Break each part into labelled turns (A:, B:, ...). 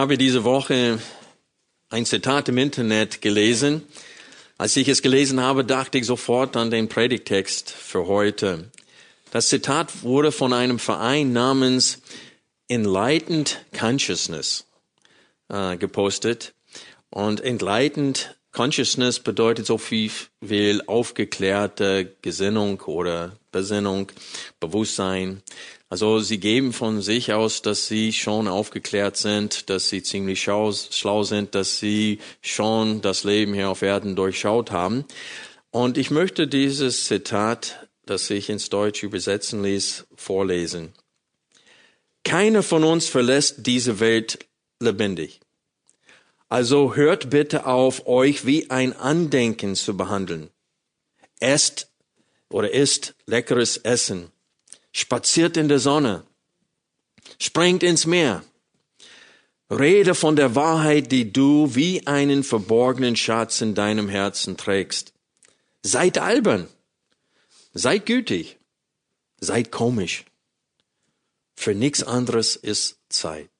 A: Habe diese Woche ein Zitat im Internet gelesen. Als ich es gelesen habe, dachte ich sofort an den Predigtext für heute. Das Zitat wurde von einem Verein namens Enlightened Consciousness äh, gepostet. Und Enlightened Consciousness bedeutet so viel wie aufgeklärte Gesinnung oder Besinnung, Bewusstsein. Also sie geben von sich aus, dass sie schon aufgeklärt sind, dass sie ziemlich schlau, schlau sind, dass sie schon das Leben hier auf Erden durchschaut haben. Und ich möchte dieses Zitat, das ich ins Deutsch übersetzen ließ, vorlesen. Keiner von uns verlässt diese Welt lebendig. Also hört bitte auf, euch wie ein Andenken zu behandeln. Esst oder isst leckeres Essen spaziert in der Sonne, springt ins Meer. Rede von der Wahrheit, die du wie einen verborgenen Schatz in deinem Herzen trägst. Seid albern, seid gütig, seid komisch. Für nichts anderes ist Zeit.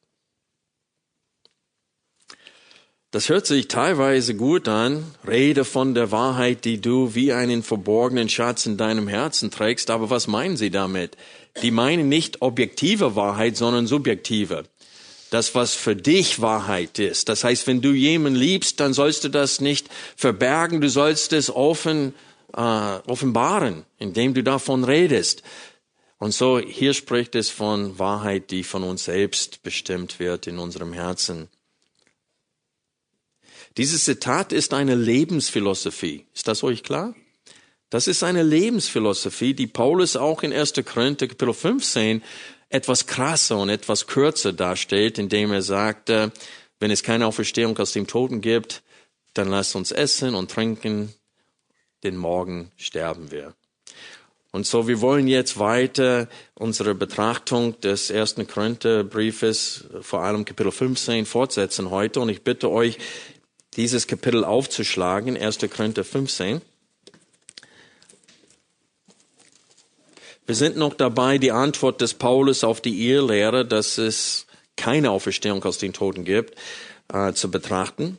A: Das hört sich teilweise gut an. Rede von der Wahrheit, die du wie einen verborgenen Schatz in deinem Herzen trägst. Aber was meinen sie damit? Die meinen nicht objektive Wahrheit, sondern subjektive. Das, was für dich Wahrheit ist. Das heißt, wenn du jemanden liebst, dann sollst du das nicht verbergen. Du sollst es offen, äh, offenbaren, indem du davon redest. Und so, hier spricht es von Wahrheit, die von uns selbst bestimmt wird in unserem Herzen. Dieses Zitat ist eine Lebensphilosophie. Ist das euch klar? Das ist eine Lebensphilosophie, die Paulus auch in 1. Korinther Kapitel 15 etwas krasser und etwas kürzer darstellt, indem er sagt, wenn es keine Auferstehung aus dem Toten gibt, dann lasst uns essen und trinken, denn morgen sterben wir. Und so, wir wollen jetzt weiter unsere Betrachtung des ersten Korintherbriefes, vor allem Kapitel 15, fortsetzen heute. Und ich bitte euch, dieses Kapitel aufzuschlagen, 1. Korinther 15. Wir sind noch dabei, die Antwort des Paulus auf die Irrlehre, dass es keine Auferstehung aus den Toten gibt, äh, zu betrachten.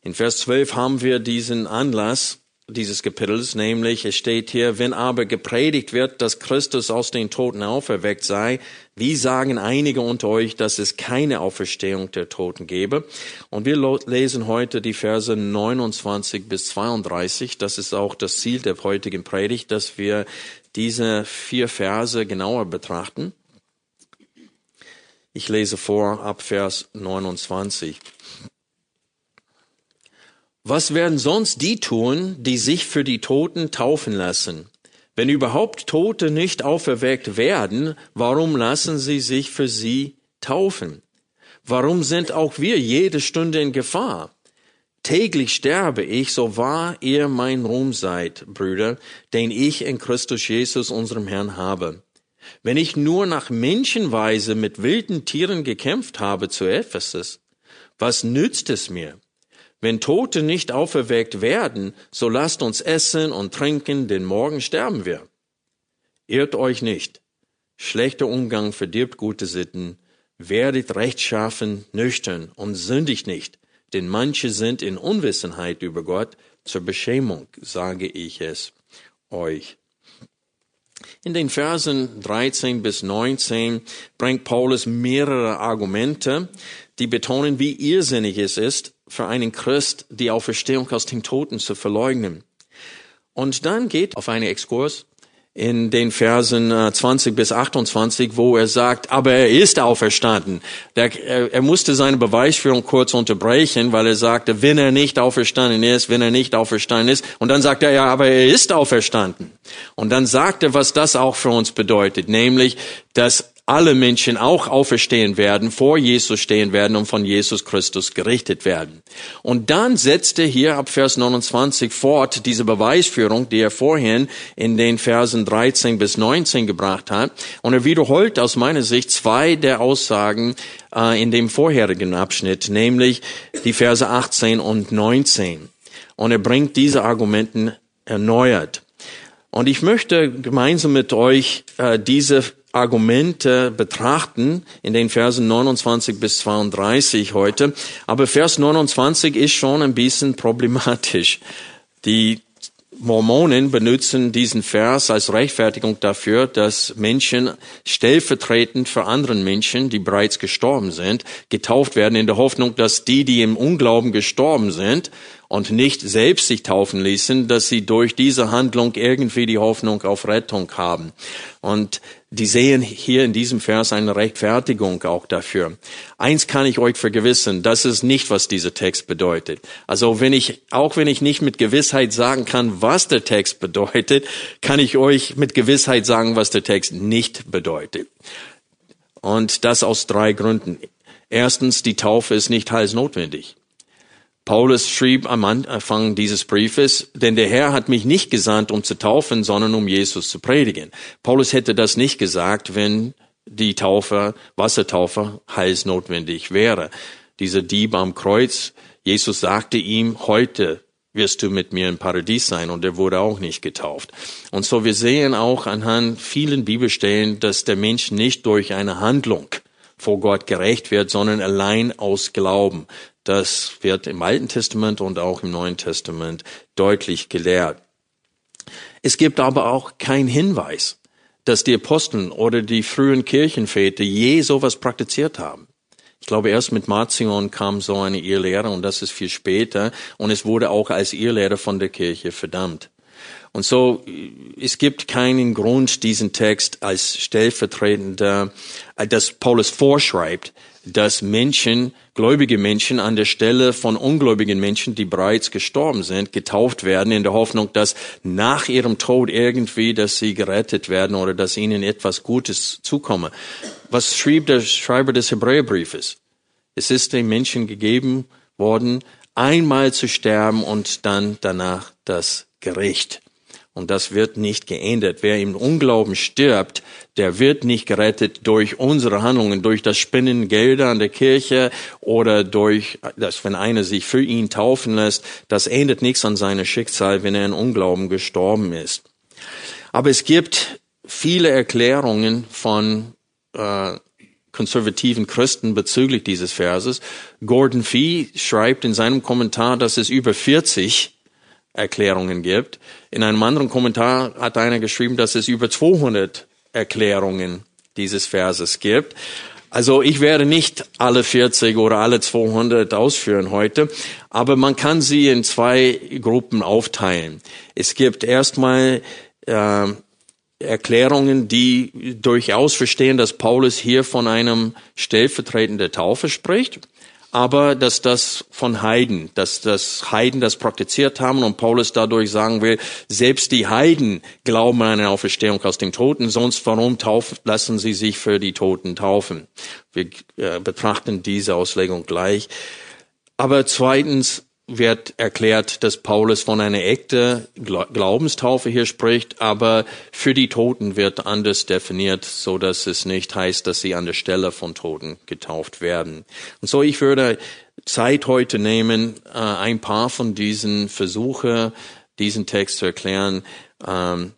A: In Vers 12 haben wir diesen Anlass, dieses Kapitels, nämlich es steht hier, wenn aber gepredigt wird, dass Christus aus den Toten auferweckt sei, wie sagen einige unter euch, dass es keine Auferstehung der Toten gebe? Und wir lesen heute die Verse 29 bis 32. Das ist auch das Ziel der heutigen Predigt, dass wir diese vier Verse genauer betrachten. Ich lese vor ab Vers 29. Was werden sonst die tun, die sich für die Toten taufen lassen? Wenn überhaupt Tote nicht auferweckt werden, warum lassen sie sich für sie taufen? Warum sind auch wir jede Stunde in Gefahr? Täglich sterbe ich, so wahr ihr mein Ruhm seid, Brüder, den ich in Christus Jesus, unserem Herrn, habe. Wenn ich nur nach Menschenweise mit wilden Tieren gekämpft habe zu Ephesus, was nützt es mir? Wenn Tote nicht auferweckt werden, so lasst uns essen und trinken, denn morgen sterben wir. Irrt euch nicht. Schlechter Umgang verdirbt gute Sitten. Werdet rechtschaffen, nüchtern und sündigt nicht, denn manche sind in Unwissenheit über Gott. Zur Beschämung sage ich es euch. In den Versen 13 bis 19 bringt Paulus mehrere Argumente, die betonen, wie irrsinnig es ist, für einen Christ, die Auferstehung aus den Toten zu verleugnen. Und dann geht auf einen Exkurs in den Versen 20 äh, bis 28, wo er sagt, aber er ist auferstanden. Er, er, musste seine Beweisführung kurz unterbrechen, weil er sagte, wenn er nicht auferstanden ist, wenn er nicht auferstanden ist. Und dann sagt er, ja, aber er ist auferstanden. Und dann sagt er, was das auch für uns bedeutet, nämlich, dass alle Menschen auch auferstehen werden, vor Jesus stehen werden und von Jesus Christus gerichtet werden. Und dann setzt er hier ab Vers 29 fort diese Beweisführung, die er vorhin in den Versen 13 bis 19 gebracht hat. Und er wiederholt aus meiner Sicht zwei der Aussagen äh, in dem vorherigen Abschnitt, nämlich die Verse 18 und 19. Und er bringt diese Argumenten erneuert. Und ich möchte gemeinsam mit euch äh, diese Argumente betrachten in den Versen 29 bis 32 heute. Aber Vers 29 ist schon ein bisschen problematisch. Die Mormonen benutzen diesen Vers als Rechtfertigung dafür, dass Menschen stellvertretend für anderen Menschen, die bereits gestorben sind, getauft werden in der Hoffnung, dass die, die im Unglauben gestorben sind und nicht selbst sich taufen ließen, dass sie durch diese Handlung irgendwie die Hoffnung auf Rettung haben. Und die sehen hier in diesem Vers eine Rechtfertigung auch dafür. Eins kann ich euch vergewissen, das ist nicht, was dieser Text bedeutet. Also wenn ich, auch wenn ich nicht mit Gewissheit sagen kann, was der Text bedeutet, kann ich euch mit Gewissheit sagen, was der Text nicht bedeutet. Und das aus drei Gründen. Erstens, die Taufe ist nicht heilsnotwendig. Paulus schrieb am Anfang dieses Briefes, denn der Herr hat mich nicht gesandt, um zu taufen, sondern um Jesus zu predigen. Paulus hätte das nicht gesagt, wenn die Taufe, Wassertaufe, heilsnotwendig wäre. Dieser Dieb am Kreuz, Jesus sagte ihm, heute wirst du mit mir im Paradies sein und er wurde auch nicht getauft. Und so wir sehen auch anhand vielen Bibelstellen, dass der Mensch nicht durch eine Handlung vor Gott gerecht wird, sondern allein aus Glauben. Das wird im Alten Testament und auch im Neuen Testament deutlich gelehrt. Es gibt aber auch keinen Hinweis, dass die Aposteln oder die frühen Kirchenväter je sowas praktiziert haben. Ich glaube, erst mit Marcion kam so eine Irrlehre und das ist viel später und es wurde auch als Irrlehre von der Kirche verdammt. Und so, es gibt keinen Grund, diesen Text als stellvertretender, äh, dass Paulus vorschreibt, dass Menschen, gläubige Menschen an der Stelle von ungläubigen Menschen, die bereits gestorben sind, getauft werden in der Hoffnung, dass nach ihrem Tod irgendwie, dass sie gerettet werden oder dass ihnen etwas Gutes zukomme. Was schrieb der Schreiber des Hebräerbriefes? Es ist den Menschen gegeben worden, einmal zu sterben und dann danach das Gericht. Und das wird nicht geändert. Wer im Unglauben stirbt, der wird nicht gerettet durch unsere Handlungen, durch das Spinnen Gelder an der Kirche oder durch, dass wenn einer sich für ihn taufen lässt, das ändert nichts an seinem Schicksal, wenn er in Unglauben gestorben ist. Aber es gibt viele Erklärungen von äh, konservativen Christen bezüglich dieses Verses. Gordon Fee schreibt in seinem Kommentar, dass es über 40 Erklärungen gibt. In einem anderen Kommentar hat einer geschrieben, dass es über 200 Erklärungen dieses Verses gibt. Also ich werde nicht alle 40 oder alle 200 ausführen heute, aber man kann sie in zwei Gruppen aufteilen. Es gibt erstmal äh, Erklärungen, die durchaus verstehen, dass Paulus hier von einem stellvertretenden Taufe spricht aber dass das von Heiden, dass das Heiden das praktiziert haben und Paulus dadurch sagen will, selbst die Heiden glauben an eine Auferstehung aus dem Toten, sonst warum taufen, lassen sie sich für die Toten taufen? Wir äh, betrachten diese Auslegung gleich. Aber zweitens, wird erklärt, dass Paulus von einer echten Glaubenstaufe hier spricht, aber für die Toten wird anders definiert, so dass es nicht heißt, dass sie an der Stelle von Toten getauft werden. Und so ich würde Zeit heute nehmen, äh, ein paar von diesen Versuche, diesen Text zu erklären, ähm,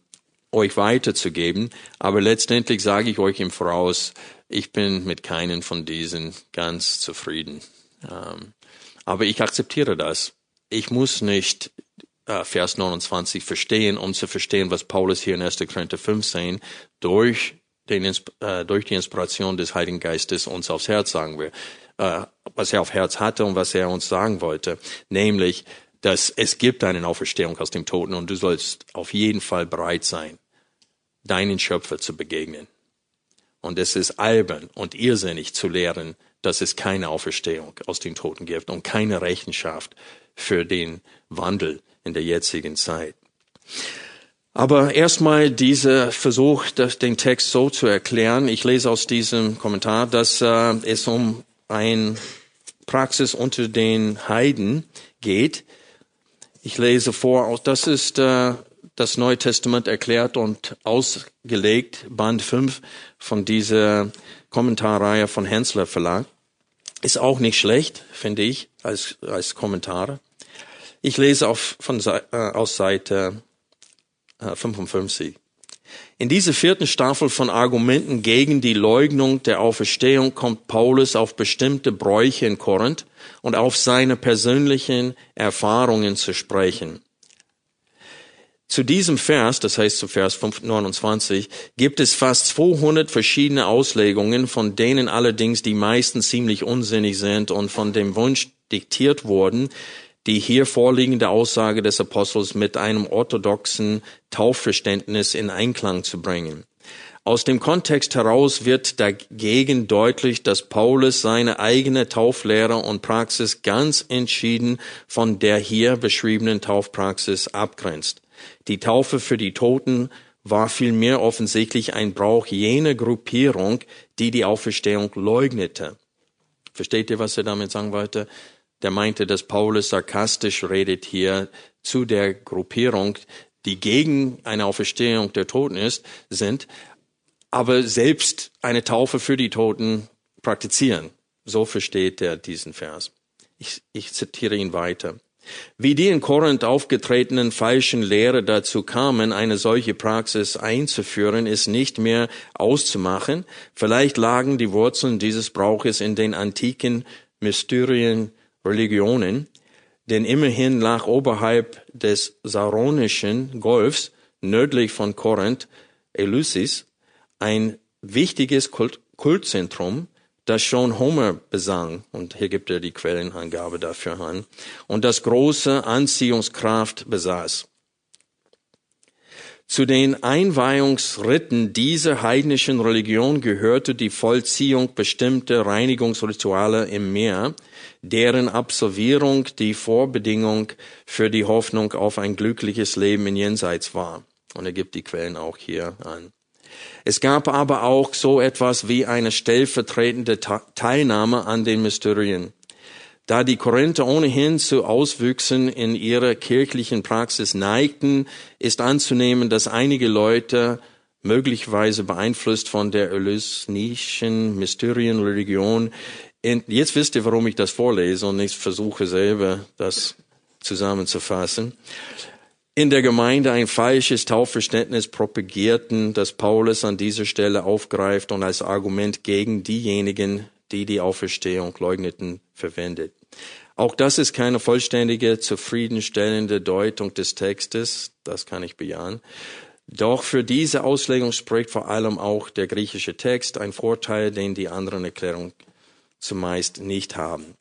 A: euch weiterzugeben. Aber letztendlich sage ich euch im Voraus, ich bin mit keinen von diesen ganz zufrieden. Ähm, aber ich akzeptiere das. Ich muss nicht äh, Vers 29 verstehen, um zu verstehen, was Paulus hier in 1. Korinther 15 durch den, äh, durch die Inspiration des Heiligen Geistes uns aufs Herz sagen will, äh, was er auf Herz hatte und was er uns sagen wollte, nämlich, dass es gibt eine Auferstehung aus dem Toten und du sollst auf jeden Fall bereit sein, deinen Schöpfer zu begegnen. Und es ist albern und irrsinnig zu lehren, dass es keine Auferstehung aus den Toten gibt und keine Rechenschaft für den Wandel in der jetzigen Zeit. Aber erstmal dieser Versuch, den Text so zu erklären. Ich lese aus diesem Kommentar, dass äh, es um ein Praxis unter den Heiden geht. Ich lese vor, das ist äh, das Neue Testament erklärt und ausgelegt, Band 5 von dieser Kommentarreihe von Hensler Verlag. Ist auch nicht schlecht, finde ich, als, als Kommentare. Ich lese auf, von, äh, aus Seite 55. Äh, In dieser vierten Staffel von Argumenten gegen die Leugnung der Auferstehung kommt Paulus auf bestimmte Bräuche in Korinth und auf seine persönlichen Erfahrungen zu sprechen. Zu diesem Vers, das heißt zu Vers 29, gibt es fast 200 verschiedene Auslegungen, von denen allerdings die meisten ziemlich unsinnig sind und von dem Wunsch diktiert wurden, die hier vorliegende Aussage des Apostels mit einem orthodoxen Taufverständnis in Einklang zu bringen. Aus dem Kontext heraus wird dagegen deutlich, dass Paulus seine eigene Tauflehre und Praxis ganz entschieden von der hier beschriebenen Taufpraxis abgrenzt. Die Taufe für die Toten war vielmehr offensichtlich ein Brauch jener Gruppierung, die die Auferstehung leugnete. Versteht ihr, was er damit sagen wollte? der meinte, dass Paulus sarkastisch redet hier zu der Gruppierung, die gegen eine Auferstehung der Toten ist, sind, aber selbst eine Taufe für die Toten praktizieren. So versteht er diesen Vers. Ich, ich zitiere ihn weiter. Wie die in Korinth aufgetretenen falschen Lehre dazu kamen, eine solche Praxis einzuführen, ist nicht mehr auszumachen. Vielleicht lagen die Wurzeln dieses Brauches in den antiken Mysterien Religionen, denn immerhin lag oberhalb des Saronischen Golfs, nördlich von Korinth, Eleusis, ein wichtiges Kult Kultzentrum, das schon Homer besang, und hier gibt er die Quellenangabe dafür an, und das große Anziehungskraft besaß. Zu den Einweihungsritten dieser heidnischen Religion gehörte die Vollziehung bestimmter Reinigungsrituale im Meer, deren Absolvierung die Vorbedingung für die Hoffnung auf ein glückliches Leben in Jenseits war. Und er gibt die Quellen auch hier an. Es gab aber auch so etwas wie eine stellvertretende Teilnahme an den Mysterien. Da die Korinther ohnehin zu Auswüchsen in ihrer kirchlichen Praxis neigten, ist anzunehmen, dass einige Leute möglicherweise beeinflusst von der elysnischen Mysterienreligion. Jetzt wisst ihr, warum ich das vorlese und ich versuche selber das zusammenzufassen. In der Gemeinde ein falsches Taufverständnis propagierten, das Paulus an dieser Stelle aufgreift und als Argument gegen diejenigen, die die Auferstehung leugneten, verwendet. Auch das ist keine vollständige, zufriedenstellende Deutung des Textes, das kann ich bejahen. Doch für diese Auslegung spricht vor allem auch der griechische Text, ein Vorteil, den die anderen Erklärungen zumeist nicht haben.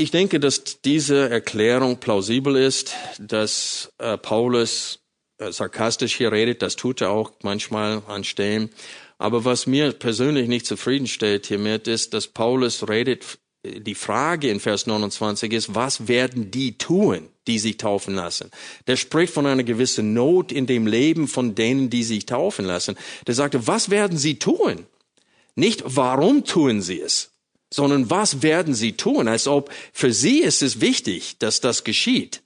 A: Ich denke, dass diese Erklärung plausibel ist, dass äh, Paulus äh, sarkastisch hier redet, das tut er auch manchmal an Stellen. Aber was mir persönlich nicht zufriedenstellt hiermit ist, dass Paulus redet, die Frage in Vers 29 ist, was werden die tun, die sich taufen lassen? Der spricht von einer gewissen Not in dem Leben von denen, die sich taufen lassen. Der sagte, was werden sie tun? Nicht warum tun sie es, sondern was werden sie tun? Als ob für sie ist es wichtig, dass das geschieht.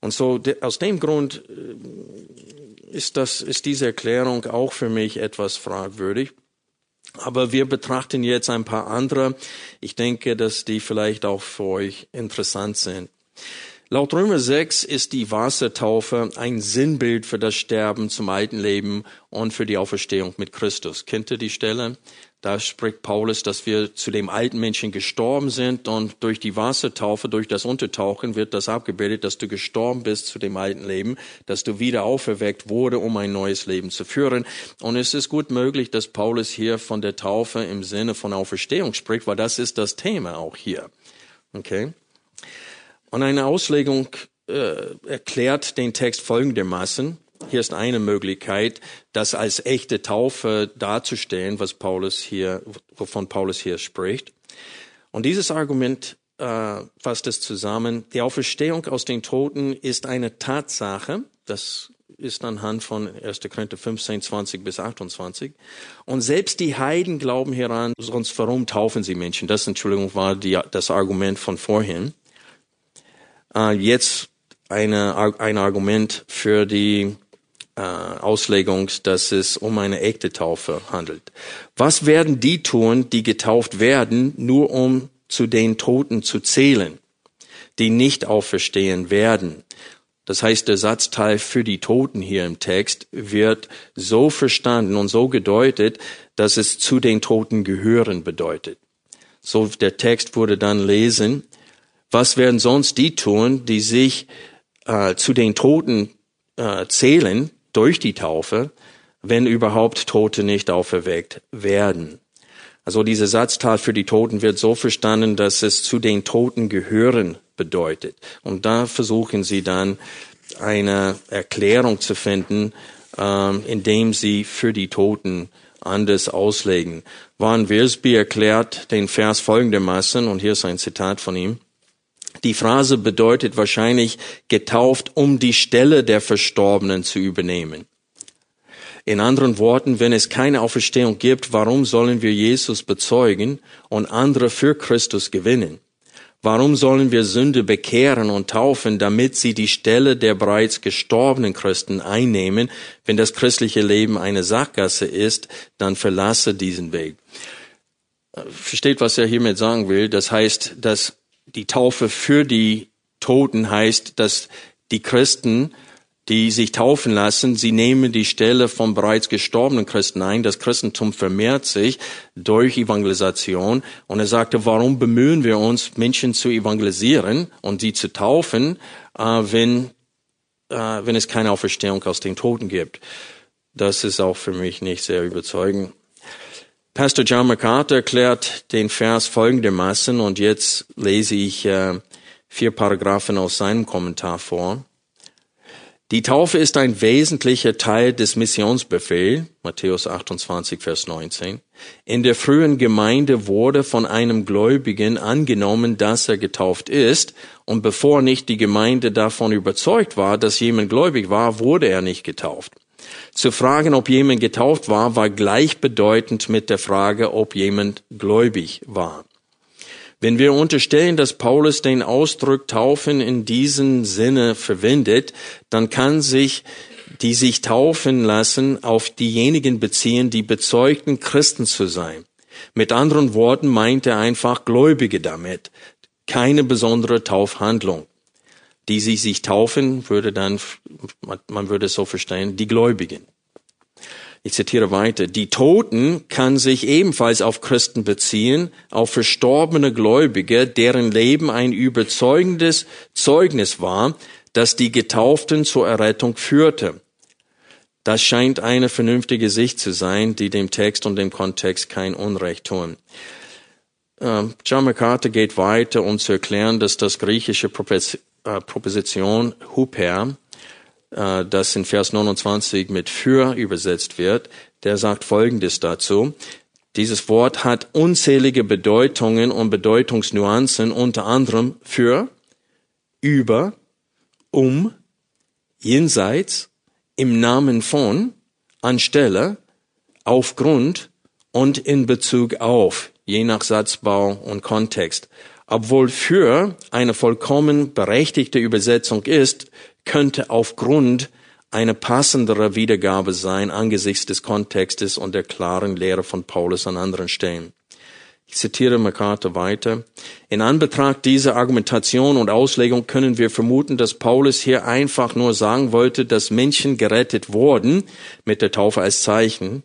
A: Und so aus dem Grund äh, ist, das, ist diese Erklärung auch für mich etwas fragwürdig. Aber wir betrachten jetzt ein paar andere. Ich denke, dass die vielleicht auch für euch interessant sind. Laut Römer 6 ist die Wassertaufe ein Sinnbild für das Sterben zum alten Leben und für die Auferstehung mit Christus. Kennt ihr die Stelle? Da spricht Paulus, dass wir zu dem alten Menschen gestorben sind und durch die Wassertaufe, durch das Untertauchen wird das abgebildet, dass du gestorben bist zu dem alten Leben, dass du wieder auferweckt wurde, um ein neues Leben zu führen. Und es ist gut möglich, dass Paulus hier von der Taufe im Sinne von Auferstehung spricht, weil das ist das Thema auch hier. Okay? Und eine Auslegung äh, erklärt den Text folgendermaßen. Hier ist eine Möglichkeit, das als echte Taufe darzustellen, was Paulus hier, wovon Paulus hier spricht. Und dieses Argument äh, fasst es zusammen. Die Auferstehung aus den Toten ist eine Tatsache. Das ist anhand von 1. Korinther 15, 20 bis 28. Und selbst die Heiden glauben hieran, sonst warum taufen sie Menschen? Das, Entschuldigung, war die, das Argument von vorhin. Äh, jetzt eine, ein Argument für die äh, Auslegung, dass es um eine echte Taufe handelt. Was werden die tun, die getauft werden, nur um zu den Toten zu zählen, die nicht auferstehen werden? Das heißt, der Satzteil für die Toten hier im Text wird so verstanden und so gedeutet, dass es zu den Toten gehören bedeutet. So der Text wurde dann lesen, was werden sonst die tun, die sich äh, zu den Toten äh, zählen durch die Taufe, wenn überhaupt Tote nicht auferweckt werden. Also dieser Satzteil für die Toten wird so verstanden, dass es zu den Toten gehören bedeutet. Und da versuchen sie dann eine Erklärung zu finden, ähm, indem sie für die Toten anders auslegen. Van Wilsby erklärt den Vers folgendermaßen, und hier ist ein Zitat von ihm. Die Phrase bedeutet wahrscheinlich getauft, um die Stelle der Verstorbenen zu übernehmen. In anderen Worten, wenn es keine Auferstehung gibt, warum sollen wir Jesus bezeugen und andere für Christus gewinnen? Warum sollen wir Sünde bekehren und taufen, damit sie die Stelle der bereits gestorbenen Christen einnehmen? Wenn das christliche Leben eine Sackgasse ist, dann verlasse diesen Weg. Versteht, was er hiermit sagen will? Das heißt, dass die Taufe für die Toten heißt, dass die Christen, die sich taufen lassen, sie nehmen die Stelle von bereits gestorbenen Christen ein. Das Christentum vermehrt sich durch Evangelisation. Und er sagte, warum bemühen wir uns, Menschen zu evangelisieren und sie zu taufen, äh, wenn, äh, wenn es keine Auferstehung aus den Toten gibt? Das ist auch für mich nicht sehr überzeugend. Pastor John MacArthur erklärt den Vers folgendermaßen und jetzt lese ich äh, vier Paragraphen aus seinem Kommentar vor. Die Taufe ist ein wesentlicher Teil des Missionsbefehls, Matthäus 28, Vers 19. In der frühen Gemeinde wurde von einem Gläubigen angenommen, dass er getauft ist, und bevor nicht die Gemeinde davon überzeugt war, dass jemand gläubig war, wurde er nicht getauft. Zu fragen, ob jemand getauft war, war gleichbedeutend mit der Frage, ob jemand gläubig war. Wenn wir unterstellen, dass Paulus den Ausdruck Taufen in diesem Sinne verwendet, dann kann sich die sich taufen lassen auf diejenigen beziehen, die bezeugten Christen zu sein. Mit anderen Worten meint er einfach Gläubige damit. Keine besondere Taufhandlung die sie sich taufen, würde dann, man würde es so verstehen, die Gläubigen. Ich zitiere weiter. Die Toten kann sich ebenfalls auf Christen beziehen, auf verstorbene Gläubige, deren Leben ein überzeugendes Zeugnis war, das die Getauften zur Errettung führte. Das scheint eine vernünftige Sicht zu sein, die dem Text und dem Kontext kein Unrecht tun. Ähm, John MacArthur geht weiter, um zu erklären, dass das griechische äh, Proposition Huper, äh, das in Vers 29 mit für übersetzt wird, der sagt Folgendes dazu. Dieses Wort hat unzählige Bedeutungen und Bedeutungsnuancen, unter anderem für, über, um, jenseits, im Namen von, anstelle, aufgrund und in Bezug auf, je nach Satzbau und Kontext. Obwohl für eine vollkommen berechtigte Übersetzung ist, könnte aufgrund eine passendere Wiedergabe sein angesichts des Kontextes und der klaren Lehre von Paulus an anderen Stellen. Ich zitiere MacArthur weiter. In Anbetracht dieser Argumentation und Auslegung können wir vermuten, dass Paulus hier einfach nur sagen wollte, dass Menschen gerettet wurden mit der Taufe als Zeichen,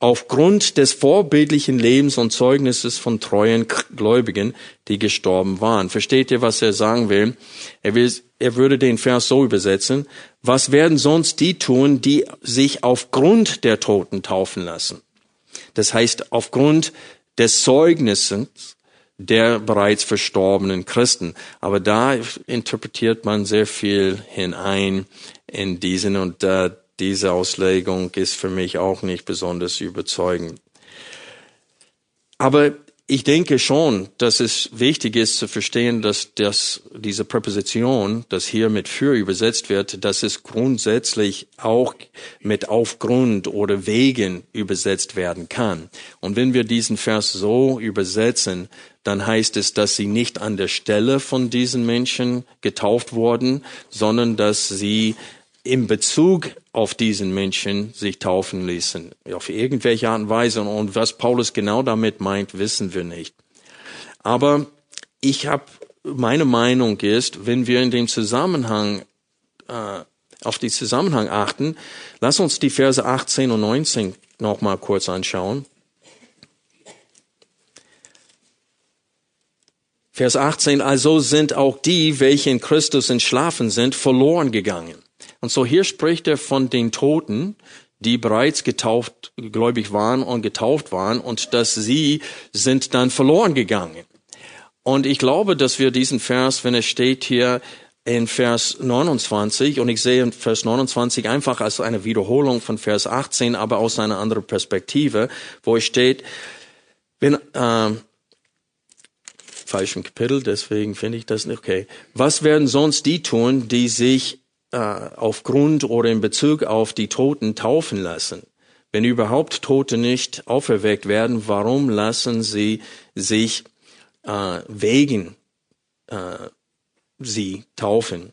A: aufgrund des vorbildlichen Lebens und Zeugnisses von treuen Gläubigen, die gestorben waren. Versteht ihr, was er sagen will? Er will, er würde den Vers so übersetzen. Was werden sonst die tun, die sich aufgrund der Toten taufen lassen? Das heißt, aufgrund des Zeugnisses der bereits verstorbenen Christen. Aber da interpretiert man sehr viel hinein in diesen und äh, diese Auslegung ist für mich auch nicht besonders überzeugend. Aber ich denke schon, dass es wichtig ist zu verstehen, dass das, diese Präposition, das hier mit für übersetzt wird, dass es grundsätzlich auch mit aufgrund oder wegen übersetzt werden kann. Und wenn wir diesen Vers so übersetzen, dann heißt es, dass sie nicht an der Stelle von diesen Menschen getauft wurden, sondern dass sie in Bezug auf diesen Menschen sich taufen ließen. Auf irgendwelche Art und Weise. Und was Paulus genau damit meint, wissen wir nicht. Aber ich habe, meine Meinung ist, wenn wir in dem Zusammenhang, äh, auf die Zusammenhang achten, lass uns die Verse 18 und 19 nochmal kurz anschauen. Vers 18, also sind auch die, welche in Christus entschlafen sind, verloren gegangen. Und so hier spricht er von den Toten, die bereits getauft, gläubig waren und getauft waren und dass sie sind dann verloren gegangen. Und ich glaube, dass wir diesen Vers, wenn er steht hier in Vers 29, und ich sehe Vers 29 einfach als eine Wiederholung von Vers 18, aber aus einer anderen Perspektive, wo es steht, wenn, äh, falschen Kapitel, deswegen finde ich das nicht okay. Was werden sonst die tun, die sich äh, aufgrund oder in Bezug auf die Toten taufen lassen. Wenn überhaupt Tote nicht auferweckt werden, warum lassen sie sich äh, wegen äh, sie taufen?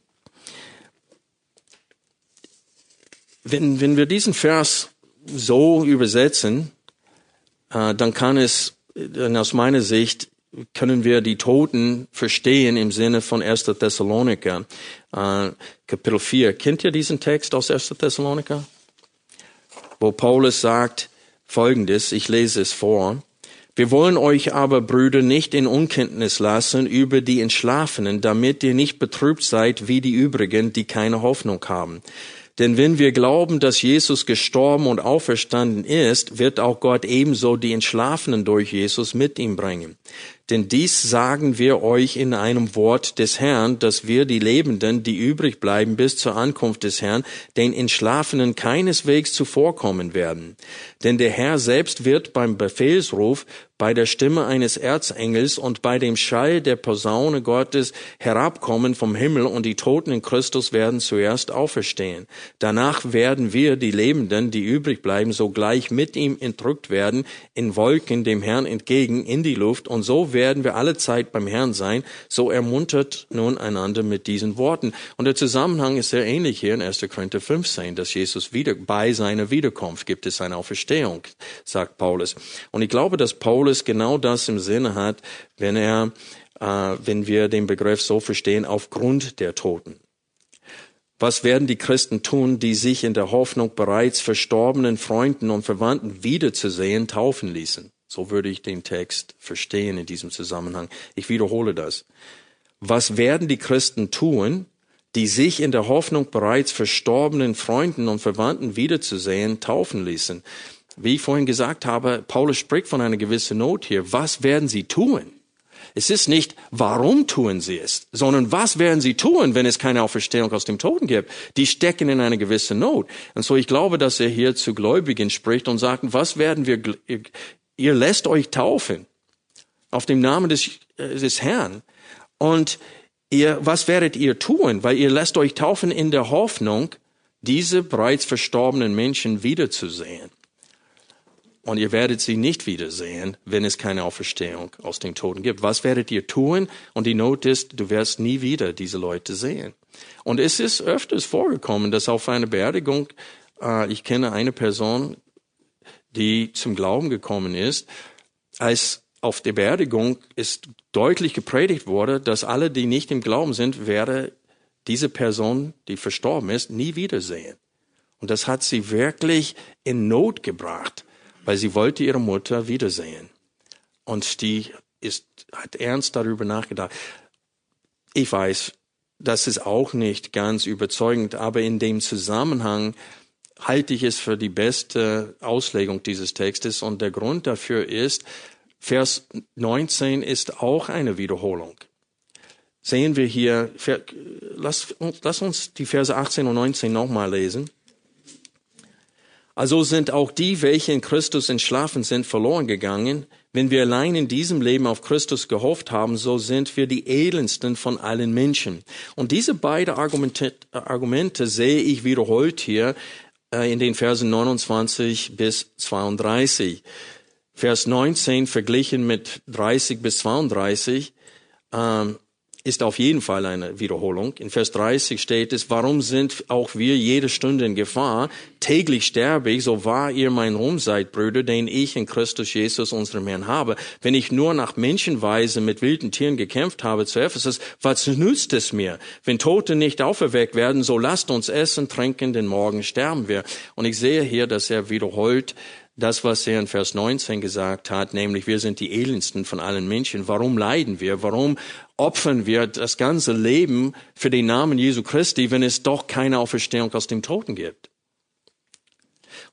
A: Wenn, wenn wir diesen Vers so übersetzen, äh, dann kann es dann aus meiner Sicht können wir die Toten verstehen im Sinne von 1. Thessaloniker, äh, Kapitel 4. Kennt ihr diesen Text aus 1. Thessaloniker? Wo Paulus sagt Folgendes, ich lese es vor. Wir wollen euch aber, Brüder, nicht in Unkenntnis lassen über die Entschlafenen, damit ihr nicht betrübt seid wie die übrigen, die keine Hoffnung haben. Denn wenn wir glauben, dass Jesus gestorben und auferstanden ist, wird auch Gott ebenso die Entschlafenen durch Jesus mit ihm bringen. Denn dies sagen wir euch in einem Wort des Herrn, dass wir die Lebenden, die übrig bleiben bis zur Ankunft des Herrn, den Entschlafenen keineswegs zuvorkommen werden. Denn der Herr selbst wird beim Befehlsruf bei der Stimme eines Erzengels und bei dem Schall der Posaune Gottes herabkommen vom Himmel und die Toten in Christus werden zuerst auferstehen. Danach werden wir, die Lebenden, die übrig bleiben, sogleich mit ihm entrückt werden, in Wolken dem Herrn entgegen in die Luft und so werden wir alle Zeit beim Herrn sein. So ermuntert nun einander mit diesen Worten. Und der Zusammenhang ist sehr ähnlich hier in 1. Korinther 15, dass Jesus wieder, bei seiner Wiederkunft gibt es eine Auferstehung, sagt Paulus. Und ich glaube, dass Paulus genau das im Sinne hat, wenn er, äh, wenn wir den Begriff so verstehen, aufgrund der Toten. Was werden die Christen tun, die sich in der Hoffnung bereits verstorbenen Freunden und Verwandten wiederzusehen taufen ließen? So würde ich den Text verstehen in diesem Zusammenhang. Ich wiederhole das. Was werden die Christen tun, die sich in der Hoffnung bereits verstorbenen Freunden und Verwandten wiederzusehen taufen ließen? Wie ich vorhin gesagt habe, Paulus spricht von einer gewissen Not hier. Was werden sie tun? Es ist nicht, warum tun sie es, sondern was werden sie tun, wenn es keine Auferstehung aus dem Toten gibt? Die stecken in einer gewissen Not. Und so ich glaube, dass er hier zu Gläubigen spricht und sagt, was werden wir, ihr lässt euch taufen auf dem Namen des, äh, des Herrn. Und ihr, was werdet ihr tun? Weil ihr lässt euch taufen in der Hoffnung, diese bereits verstorbenen Menschen wiederzusehen. Und ihr werdet sie nicht wiedersehen, wenn es keine Auferstehung aus den Toten gibt. Was werdet ihr tun? Und die Not ist, du wirst nie wieder diese Leute sehen. Und es ist öfters vorgekommen, dass auf einer Beerdigung, äh, ich kenne eine Person, die zum Glauben gekommen ist, als auf der Beerdigung ist deutlich gepredigt wurde, dass alle, die nicht im Glauben sind, werde diese Person, die verstorben ist, nie wiedersehen. Und das hat sie wirklich in Not gebracht. weil sie wollte ihre Mutter wiedersehen. Und die ist, hat ernst darüber nachgedacht. Ich weiß, das ist auch nicht ganz überzeugend, aber in dem Zusammenhang halte ich es für die beste Auslegung dieses Textes und der Grund dafür ist, Vers 19 ist auch eine Wiederholung. Sehen wir hier, lass, lass uns die Verse 18 und 19 nochmal lesen. Also sind auch die, welche in Christus entschlafen sind, verloren gegangen. Wenn wir allein in diesem Leben auf Christus gehofft haben, so sind wir die elendsten von allen Menschen. Und diese beiden Argumente, Argumente sehe ich wiederholt hier in den Versen 29 bis 32. Vers 19 verglichen mit 30 bis 32. Ähm, ist auf jeden Fall eine Wiederholung. In Vers 30 steht es, warum sind auch wir jede Stunde in Gefahr? Täglich sterbe ich, so wahr ihr mein Ruhm seid, Brüder, den ich in Christus Jesus, unserem Herrn, habe. Wenn ich nur nach Menschenweise mit wilden Tieren gekämpft habe zu Ephesus, was nützt es mir? Wenn Tote nicht auferweckt werden, so lasst uns essen, trinken, denn morgen sterben wir. Und ich sehe hier, dass er wiederholt, das, was er in Vers 19 gesagt hat, nämlich wir sind die elendsten von allen Menschen. Warum leiden wir? Warum opfern wir das ganze Leben für den Namen Jesu Christi, wenn es doch keine Auferstehung aus dem Toten gibt?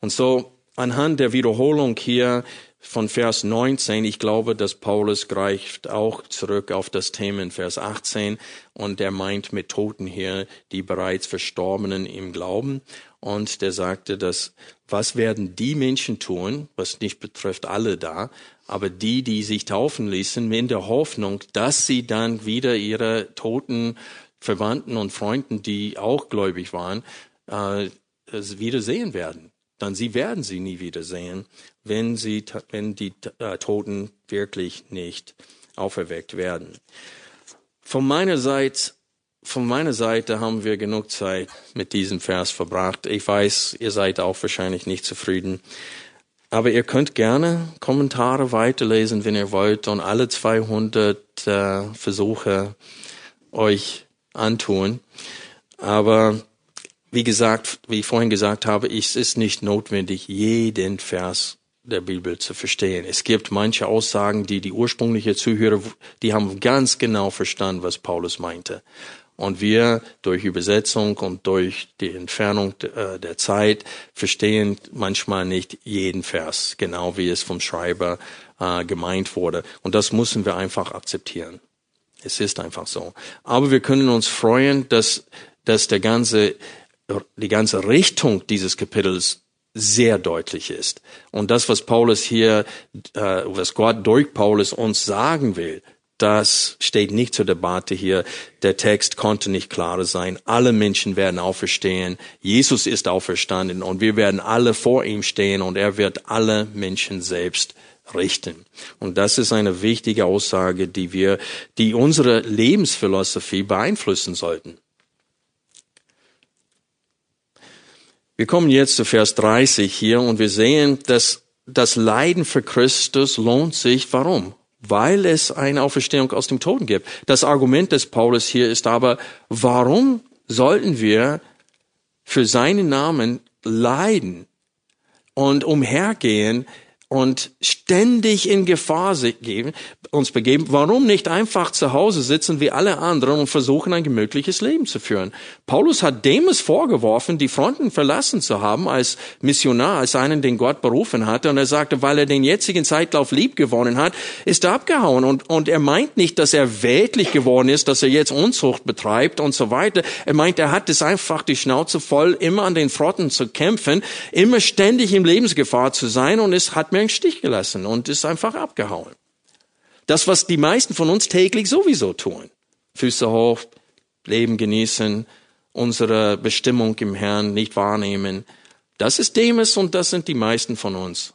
A: Und so anhand der Wiederholung hier von Vers 19, ich glaube, dass Paulus greift auch zurück auf das Thema in Vers 18 und er meint mit Toten hier die bereits Verstorbenen im Glauben. Und der sagte, dass was werden die Menschen tun, was nicht betrifft alle da, aber die, die sich taufen ließen, in der Hoffnung, dass sie dann wieder ihre toten Verwandten und Freunden, die auch gläubig waren, äh, wieder sehen werden. Dann sie werden sie nie wiedersehen, wenn sie, wenn die äh, Toten wirklich nicht auferweckt werden. Von meiner Seite von meiner Seite haben wir genug Zeit mit diesem Vers verbracht. Ich weiß, ihr seid auch wahrscheinlich nicht zufrieden. Aber ihr könnt gerne Kommentare weiterlesen, wenn ihr wollt, und alle 200 äh, Versuche euch antun. Aber wie gesagt, wie ich vorhin gesagt habe, es ist nicht notwendig, jeden Vers der Bibel zu verstehen. Es gibt manche Aussagen, die die ursprüngliche Zuhörer, die haben ganz genau verstanden, was Paulus meinte. Und wir durch Übersetzung und durch die Entfernung äh, der Zeit verstehen manchmal nicht jeden Vers, genau wie es vom Schreiber äh, gemeint wurde. Und das müssen wir einfach akzeptieren. Es ist einfach so. Aber wir können uns freuen, dass, dass der ganze, die ganze Richtung dieses Kapitels sehr deutlich ist. Und das, was Paulus hier, äh, was Gott durch Paulus uns sagen will, das steht nicht zur Debatte hier. Der Text konnte nicht klarer sein. Alle Menschen werden auferstehen. Jesus ist auferstanden und wir werden alle vor ihm stehen und er wird alle Menschen selbst richten. Und das ist eine wichtige Aussage, die wir, die unsere Lebensphilosophie beeinflussen sollten. Wir kommen jetzt zu Vers 30 hier und wir sehen, dass das Leiden für Christus lohnt sich. Warum? Weil es eine Auferstehung aus dem Toten gibt. Das Argument des Paulus hier ist aber, warum sollten wir für seinen Namen leiden und umhergehen, und ständig in Gefahr uns begeben, warum nicht einfach zu Hause sitzen wie alle anderen und versuchen, ein gemütliches Leben zu führen? Paulus hat Demas vorgeworfen, die Fronten verlassen zu haben als Missionar, als einen, den Gott berufen hatte. Und er sagte, weil er den jetzigen Zeitlauf lieb gewonnen hat, ist er abgehauen. Und, und er meint nicht, dass er weltlich geworden ist, dass er jetzt Unzucht betreibt und so weiter. Er meint, er hat es einfach die Schnauze voll, immer an den Fronten zu kämpfen, immer ständig in Lebensgefahr zu sein und es hat mir im Stich gelassen und ist einfach abgehauen. Das, was die meisten von uns täglich sowieso tun. Füße hoch, Leben genießen, unsere Bestimmung im Herrn nicht wahrnehmen. Das ist Demes und das sind die meisten von uns.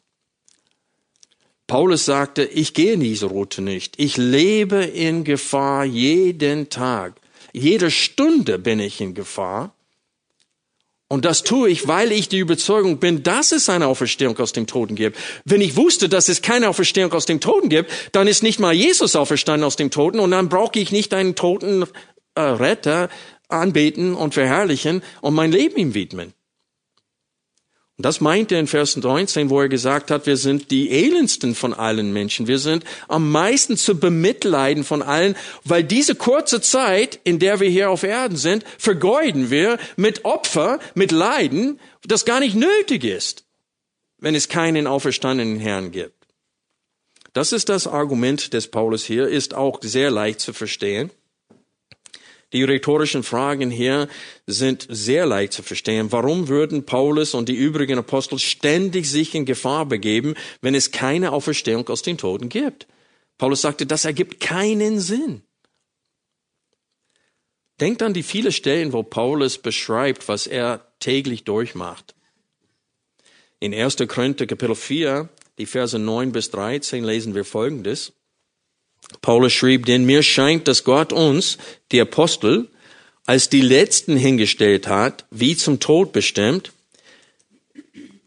A: Paulus sagte, ich gehe diese Route nicht. Ich lebe in Gefahr jeden Tag. Jede Stunde bin ich in Gefahr. Und das tue ich, weil ich die Überzeugung bin, dass es eine Auferstehung aus dem Toten gibt. Wenn ich wusste, dass es keine Auferstehung aus dem Toten gibt, dann ist nicht mal Jesus auferstanden aus dem Toten und dann brauche ich nicht einen toten äh, Retter anbeten und verherrlichen und mein Leben ihm widmen. Und das meint er in Vers 19, wo er gesagt hat, wir sind die elendsten von allen Menschen. Wir sind am meisten zu bemitleiden von allen, weil diese kurze Zeit, in der wir hier auf Erden sind, vergeuden wir mit Opfer, mit Leiden, das gar nicht nötig ist, wenn es keinen auferstandenen Herrn gibt. Das ist das Argument des Paulus hier, ist auch sehr leicht zu verstehen. Die rhetorischen Fragen hier sind sehr leicht zu verstehen. Warum würden Paulus und die übrigen Apostel ständig sich in Gefahr begeben, wenn es keine Auferstehung aus den Toten gibt? Paulus sagte, das ergibt keinen Sinn. Denkt an die viele Stellen, wo Paulus beschreibt, was er täglich durchmacht. In 1. Korinther Kapitel 4, die Verse 9 bis 13 lesen wir Folgendes. Paulus schrieb, denn mir scheint, dass Gott uns, die Apostel, als die Letzten hingestellt hat, wie zum Tod bestimmt,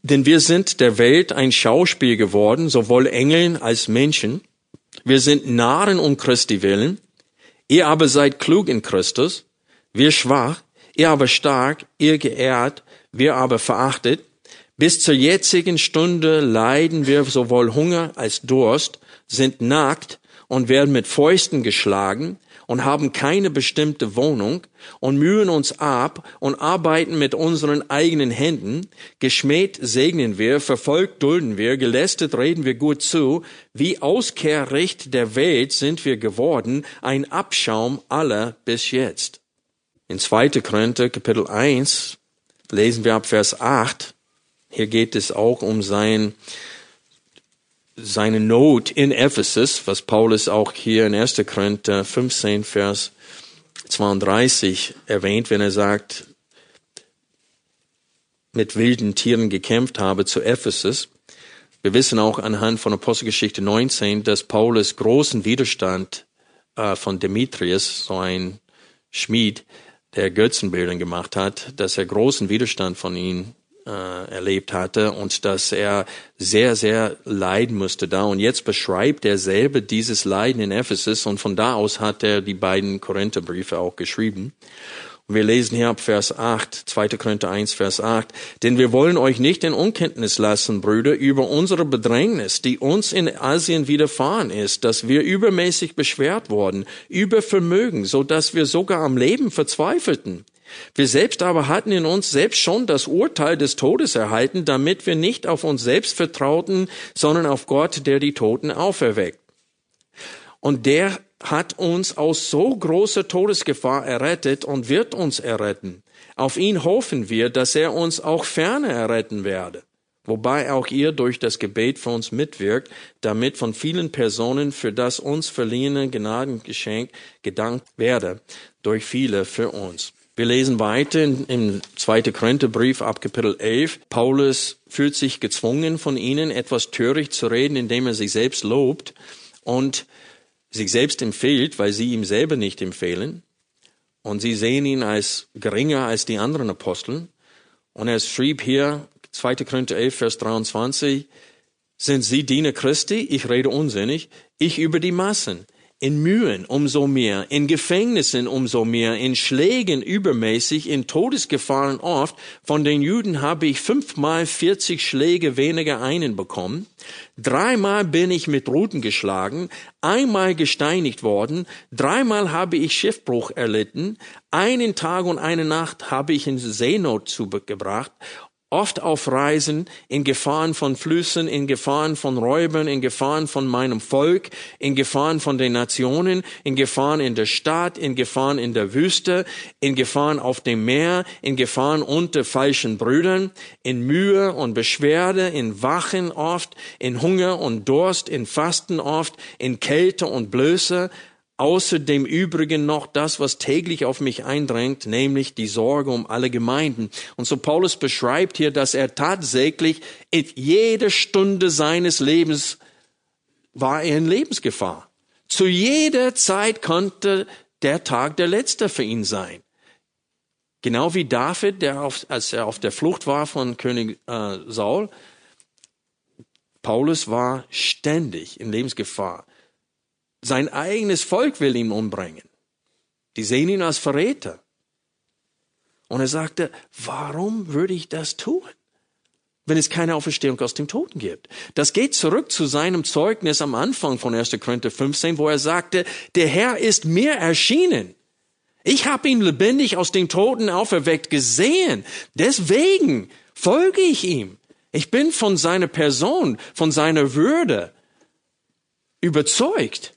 A: denn wir sind der Welt ein Schauspiel geworden, sowohl Engeln als Menschen. Wir sind Narren um Christi willen. Ihr aber seid klug in Christus. Wir schwach. Ihr aber stark. Ihr geehrt. Wir aber verachtet. Bis zur jetzigen Stunde leiden wir sowohl Hunger als Durst, sind nackt, und werden mit Fäusten geschlagen und haben keine bestimmte Wohnung und mühen uns ab und arbeiten mit unseren eigenen Händen. Geschmäht segnen wir, verfolgt dulden wir, gelästet reden wir gut zu. Wie Auskehrrecht der Welt sind wir geworden, ein Abschaum aller bis jetzt. In 2. Korinther Kapitel 1 lesen wir ab Vers 8. Hier geht es auch um sein seine Not in Ephesus, was Paulus auch hier in 1. Korinther 15, Vers 32 erwähnt, wenn er sagt, mit wilden Tieren gekämpft habe zu Ephesus. Wir wissen auch anhand von Apostelgeschichte 19, dass Paulus großen Widerstand äh, von Demetrius, so ein Schmied, der Götzenbildern gemacht hat, dass er großen Widerstand von ihm erlebt hatte und dass er sehr, sehr leiden musste da. Und jetzt beschreibt er selber dieses Leiden in Ephesus und von da aus hat er die beiden Korintherbriefe auch geschrieben. Und wir lesen hier ab Vers 8, 2. Korinther 1, Vers 8. Denn wir wollen euch nicht in Unkenntnis lassen, Brüder, über unsere Bedrängnis, die uns in Asien widerfahren ist, dass wir übermäßig beschwert wurden, über Vermögen, so dass wir sogar am Leben verzweifelten. Wir selbst aber hatten in uns selbst schon das Urteil des Todes erhalten, damit wir nicht auf uns selbst vertrauten, sondern auf Gott, der die Toten auferweckt. Und der hat uns aus so großer Todesgefahr errettet und wird uns erretten. Auf ihn hoffen wir, dass er uns auch ferne erretten werde. Wobei auch ihr durch das Gebet für uns mitwirkt, damit von vielen Personen für das uns verliehene Gnadengeschenk gedankt werde, durch viele für uns. Wir lesen weiter im 2. Korintherbrief ab Kapitel 11. Paulus fühlt sich gezwungen von ihnen, etwas töricht zu reden, indem er sich selbst lobt und sich selbst empfiehlt, weil sie ihm selber nicht empfehlen. Und sie sehen ihn als geringer als die anderen Aposteln. Und er schrieb hier, 2. Korinther 11, Vers 23, sind Sie Diener Christi? Ich rede unsinnig. Ich über die Massen in Mühen umso mehr, in Gefängnissen umso mehr, in Schlägen übermäßig, in Todesgefahren oft. Von den Juden habe ich fünfmal vierzig Schläge weniger einen bekommen. Dreimal bin ich mit Ruten geschlagen, einmal gesteinigt worden, dreimal habe ich Schiffbruch erlitten, einen Tag und eine Nacht habe ich in Seenot zugebracht oft auf Reisen, in Gefahren von Flüssen, in Gefahren von Räubern, in Gefahren von meinem Volk, in Gefahren von den Nationen, in Gefahren in der Stadt, in Gefahren in der Wüste, in Gefahren auf dem Meer, in Gefahren unter falschen Brüdern, in Mühe und Beschwerde, in Wachen oft, in Hunger und Durst, in Fasten oft, in Kälte und Blöße, außer dem Übrigen noch das, was täglich auf mich eindrängt, nämlich die Sorge um alle Gemeinden. Und so Paulus beschreibt hier, dass er tatsächlich in jeder Stunde seines Lebens war er in Lebensgefahr. Zu jeder Zeit konnte der Tag der letzte für ihn sein. Genau wie David, der auf, als er auf der Flucht war von König äh, Saul, Paulus war ständig in Lebensgefahr. Sein eigenes Volk will ihn umbringen. Die sehen ihn als Verräter. Und er sagte, warum würde ich das tun? wenn es keine Auferstehung aus dem Toten gibt. Das geht zurück zu seinem Zeugnis am Anfang von 1. Korinther 15, wo er sagte, der Herr ist mir erschienen. Ich habe ihn lebendig aus dem Toten auferweckt gesehen. Deswegen folge ich ihm. Ich bin von seiner Person, von seiner Würde überzeugt.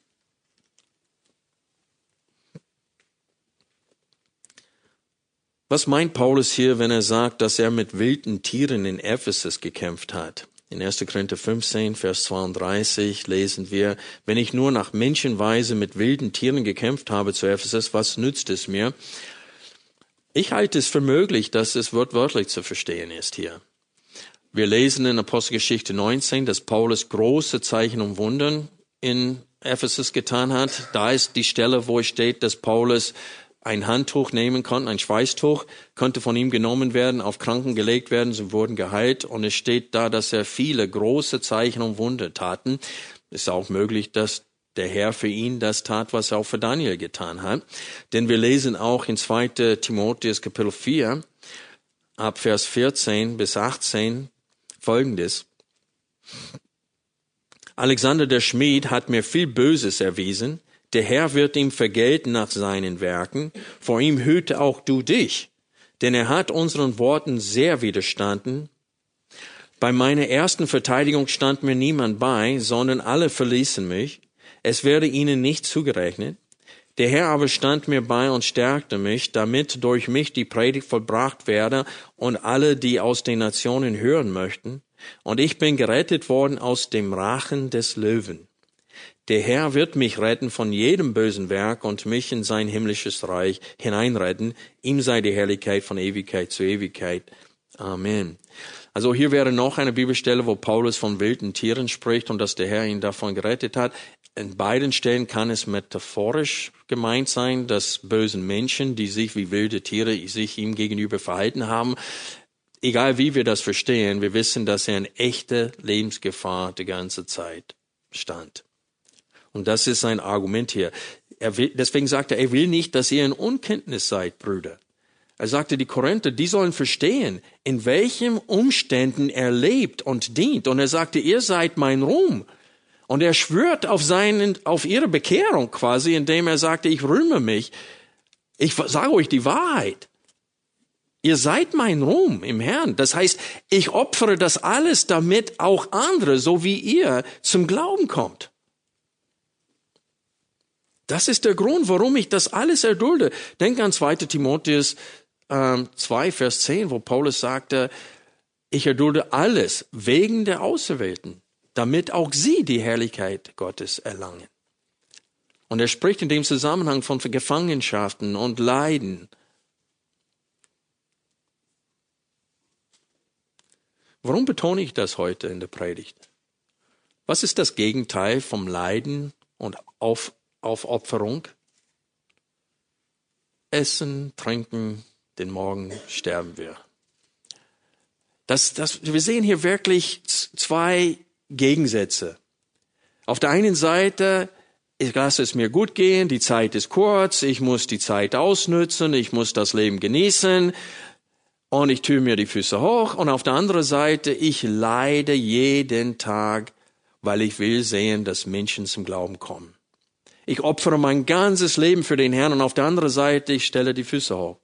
A: Was meint Paulus hier, wenn er sagt, dass er mit wilden Tieren in Ephesus gekämpft hat? In 1. Korinther 15, Vers 32 lesen wir, wenn ich nur nach Menschenweise mit wilden Tieren gekämpft habe zu Ephesus, was nützt es mir? Ich halte es für möglich, dass es wortwörtlich zu verstehen ist hier. Wir lesen in Apostelgeschichte 19, dass Paulus große Zeichen und Wundern in Ephesus getan hat. Da ist die Stelle, wo es steht, dass Paulus ein Handtuch nehmen konnten, ein Schweißtuch, konnte von ihm genommen werden, auf Kranken gelegt werden, sie wurden geheilt und es steht da, dass er viele große Zeichen und Wunder taten. Es ist auch möglich, dass der Herr für ihn das tat, was er auch für Daniel getan hat. Denn wir lesen auch in 2. Timotheus Kapitel 4 ab Vers 14 bis 18 folgendes. Alexander der Schmied hat mir viel Böses erwiesen, der Herr wird ihm vergelten nach seinen Werken. Vor ihm hüte auch du dich, denn er hat unseren Worten sehr widerstanden. Bei meiner ersten Verteidigung stand mir niemand bei, sondern alle verließen mich. Es werde ihnen nicht zugerechnet. Der Herr aber stand mir bei und stärkte mich, damit durch mich die Predigt vollbracht werde und alle, die aus den Nationen hören möchten. Und ich bin gerettet worden aus dem Rachen des Löwen. Der Herr wird mich retten von jedem bösen Werk und mich in sein himmlisches Reich hineinretten. Ihm sei die Herrlichkeit von Ewigkeit zu Ewigkeit. Amen. Also hier wäre noch eine Bibelstelle, wo Paulus von wilden Tieren spricht und dass der Herr ihn davon gerettet hat. In beiden Stellen kann es metaphorisch gemeint sein, dass bösen Menschen, die sich wie wilde Tiere sich ihm gegenüber verhalten haben, egal wie wir das verstehen, wir wissen, dass er in echter Lebensgefahr die ganze Zeit stand. Und das ist sein Argument hier. Er will, deswegen sagt er, er will nicht, dass ihr in Unkenntnis seid, Brüder. Er sagte, die Korinther, die sollen verstehen, in welchen Umständen er lebt und dient. Und er sagte, ihr seid mein Ruhm. Und er schwört auf seinen, auf ihre Bekehrung quasi, indem er sagte, ich rühme mich. Ich sage euch die Wahrheit. Ihr seid mein Ruhm im Herrn. Das heißt, ich opfere das alles, damit auch andere, so wie ihr, zum Glauben kommt. Das ist der Grund, warum ich das alles erdulde. Denk an 2. Timotheus ähm, 2, Vers 10, wo Paulus sagte, ich erdulde alles wegen der Auserwählten, damit auch sie die Herrlichkeit Gottes erlangen. Und er spricht in dem Zusammenhang von Gefangenschaften und Leiden. Warum betone ich das heute in der Predigt? Was ist das Gegenteil vom Leiden und auf Aufopferung. Essen, trinken, den Morgen sterben wir. Das, das, wir sehen hier wirklich zwei Gegensätze. Auf der einen Seite, ich lasse es mir gut gehen, die Zeit ist kurz, ich muss die Zeit ausnützen, ich muss das Leben genießen und ich tue mir die Füße hoch. Und auf der anderen Seite, ich leide jeden Tag, weil ich will sehen, dass Menschen zum Glauben kommen. Ich opfere mein ganzes Leben für den Herrn und auf der anderen Seite, ich stelle die Füße hoch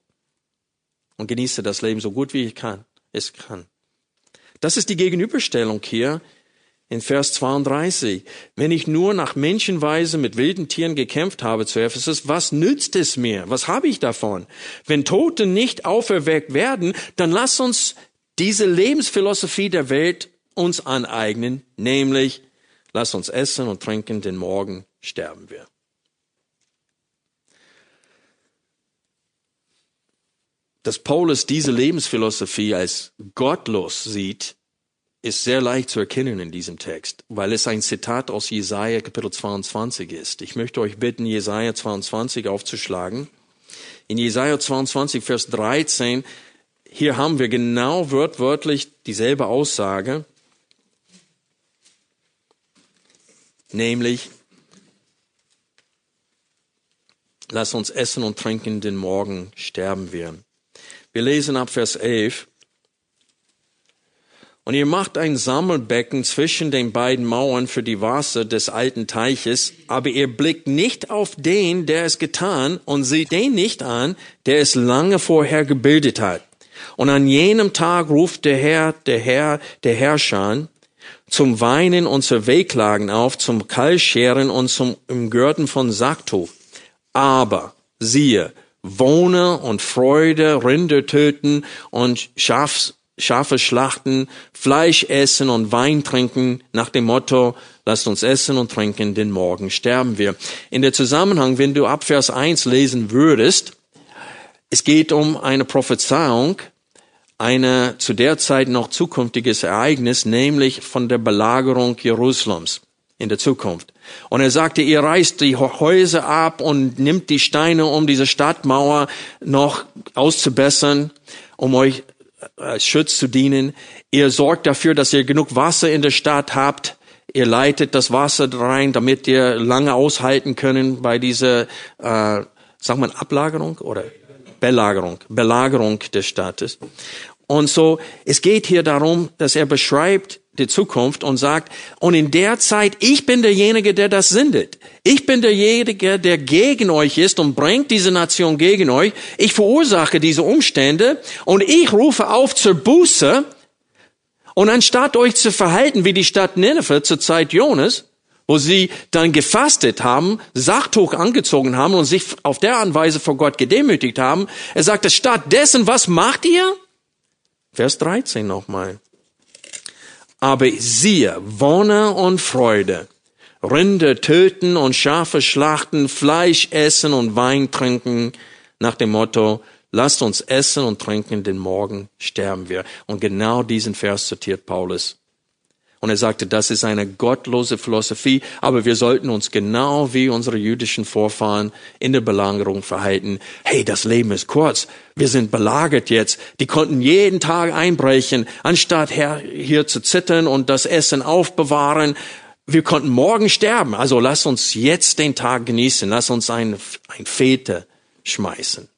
A: und genieße das Leben so gut wie ich kann, es kann. Das ist die Gegenüberstellung hier in Vers 32. Wenn ich nur nach Menschenweise mit wilden Tieren gekämpft habe zu Ephesus, was nützt es mir? Was habe ich davon? Wenn Tote nicht auferweckt werden, dann lass uns diese Lebensphilosophie der Welt uns aneignen, nämlich lass uns essen und trinken, denn morgen sterben wir. Dass Paulus diese Lebensphilosophie als gottlos sieht, ist sehr leicht zu erkennen in diesem Text, weil es ein Zitat aus Jesaja Kapitel 22 ist. Ich möchte euch bitten, Jesaja 22 aufzuschlagen. In Jesaja 22, Vers 13, hier haben wir genau wörtlich dieselbe Aussage, nämlich, lass uns essen und trinken, denn morgen sterben wir. Wir lesen ab Vers 11. Und ihr macht ein Sammelbecken zwischen den beiden Mauern für die Wasser des alten Teiches, aber ihr blickt nicht auf den, der es getan, und seht den nicht an, der es lange vorher gebildet hat. Und an jenem Tag ruft der Herr, der Herr, der Herrscher zum Weinen und zur Wehklagen auf, zum Kalscheren und zum Umgürten von Sacktuch. Aber siehe, Wohne und Freude, Rinder töten und Schafs, Schafe schlachten, Fleisch essen und Wein trinken, nach dem Motto, lasst uns essen und trinken, denn morgen sterben wir. In der Zusammenhang, wenn du ab Vers 1 lesen würdest, es geht um eine Prophezeiung, eine zu der Zeit noch zukünftiges Ereignis, nämlich von der Belagerung Jerusalems in der Zukunft. Und er sagte, ihr reißt die Häuser ab und nimmt die Steine, um diese Stadtmauer noch auszubessern, um euch als Schutz zu dienen. Ihr sorgt dafür, dass ihr genug Wasser in der Stadt habt. Ihr leitet das Wasser rein, damit ihr lange aushalten können bei dieser, äh, sag mal, Ablagerung oder Belagerung, Belagerung des Staates. Und so, es geht hier darum, dass er beschreibt die Zukunft und sagt, und in der Zeit, ich bin derjenige, der das sendet. Ich bin derjenige, der gegen euch ist und bringt diese Nation gegen euch. Ich verursache diese Umstände und ich rufe auf zur Buße. Und anstatt euch zu verhalten wie die Stadt Nineveh zur Zeit Jonas, wo sie dann gefastet haben, Sachtuch angezogen haben und sich auf der Anweise vor Gott gedemütigt haben, er sagte, stattdessen, was macht ihr? Vers 13 nochmal. Aber siehe, Wonne und Freude, Rinder töten und Schafe schlachten, Fleisch essen und Wein trinken, nach dem Motto, lasst uns essen und trinken, denn morgen sterben wir. Und genau diesen Vers zitiert Paulus. Und er sagte, das ist eine gottlose Philosophie, aber wir sollten uns genau wie unsere jüdischen Vorfahren in der Belagerung verhalten. Hey, das Leben ist kurz. Wir sind belagert jetzt. Die konnten jeden Tag einbrechen, anstatt hier zu zittern und das Essen aufbewahren. Wir konnten morgen sterben. Also lass uns jetzt den Tag genießen. Lass uns ein, ein Fete schmeißen.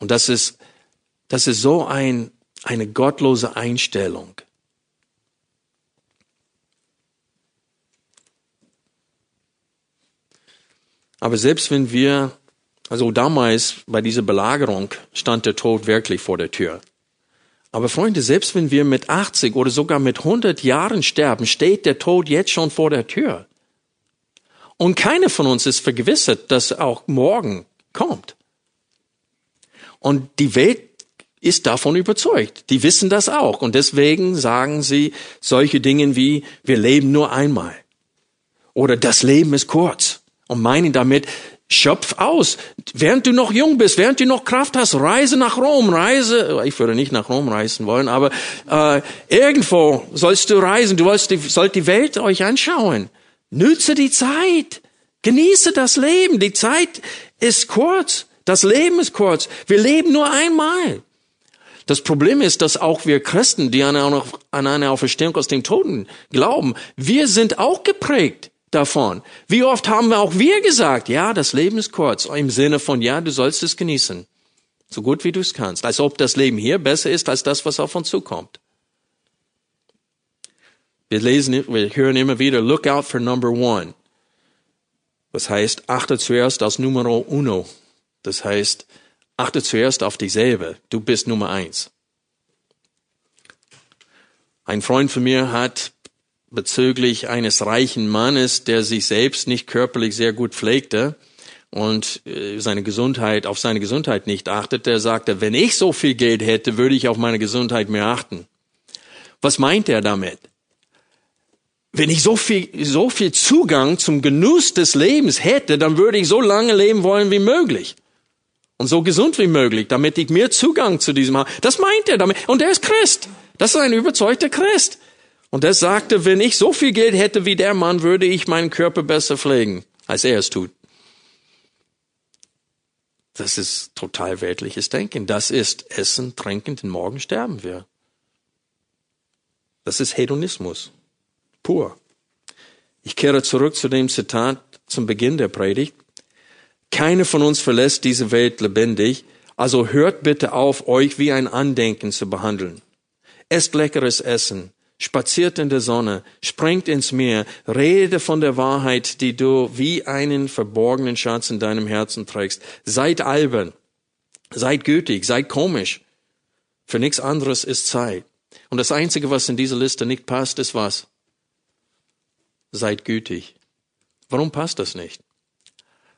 A: Und das ist, das ist so ein, eine gottlose Einstellung. Aber selbst wenn wir, also damals bei dieser Belagerung stand der Tod wirklich vor der Tür. Aber Freunde, selbst wenn wir mit 80 oder sogar mit 100 Jahren sterben, steht der Tod jetzt schon vor der Tür. Und keiner von uns ist vergewissert, dass auch morgen kommt. Und die Welt ist davon überzeugt. Die wissen das auch. Und deswegen sagen sie solche Dinge wie, wir leben nur einmal. Oder das Leben ist kurz und meinen damit, schöpf aus. Während du noch jung bist, während du noch Kraft hast, reise nach Rom, reise, ich würde nicht nach Rom reisen wollen, aber äh, irgendwo sollst du reisen, du sollst die, sollt die Welt euch anschauen. Nütze die Zeit, genieße das Leben, die Zeit ist kurz, das Leben ist kurz, wir leben nur einmal. Das Problem ist, dass auch wir Christen, die an eine Auferstehung aus dem Toten glauben, wir sind auch geprägt davon. Wie oft haben wir auch wir gesagt, ja, das Leben ist kurz, im Sinne von, ja, du sollst es genießen. So gut wie du es kannst. Als ob das Leben hier besser ist als das, was auf uns zukommt. Wir lesen, wir hören immer wieder, look out for number one. Das heißt, achte zuerst als Numero uno. Das heißt, achte zuerst auf dich selber. Du bist Nummer eins. Ein Freund von mir hat bezüglich eines reichen Mannes, der sich selbst nicht körperlich sehr gut pflegte und äh, seine Gesundheit, auf seine Gesundheit nicht achtete. Er sagte, wenn ich so viel Geld hätte, würde ich auf meine Gesundheit mehr achten. Was meint er damit? Wenn ich so viel, so viel Zugang zum Genuss des Lebens hätte, dann würde ich so lange leben wollen wie möglich. Und so gesund wie möglich, damit ich mehr Zugang zu diesem habe. Das meint er damit. Und er ist Christ. Das ist ein überzeugter Christ. Und er sagte, wenn ich so viel Geld hätte wie der Mann, würde ich meinen Körper besser pflegen, als er es tut. Das ist total weltliches Denken. Das ist Essen, Trinken, denn morgen sterben wir. Das ist Hedonismus. Pur. Ich kehre zurück zu dem Zitat zum Beginn der Predigt. Keine von uns verlässt diese Welt lebendig, also hört bitte auf, euch wie ein Andenken zu behandeln. esst leckeres Essen, spaziert in der Sonne, springt ins Meer, rede von der Wahrheit, die du wie einen verborgenen Schatz in deinem Herzen trägst. Seid albern, seid gütig, seid komisch. Für nichts anderes ist Zeit. Und das Einzige, was in dieser Liste nicht passt, ist was? Seid gütig. Warum passt das nicht?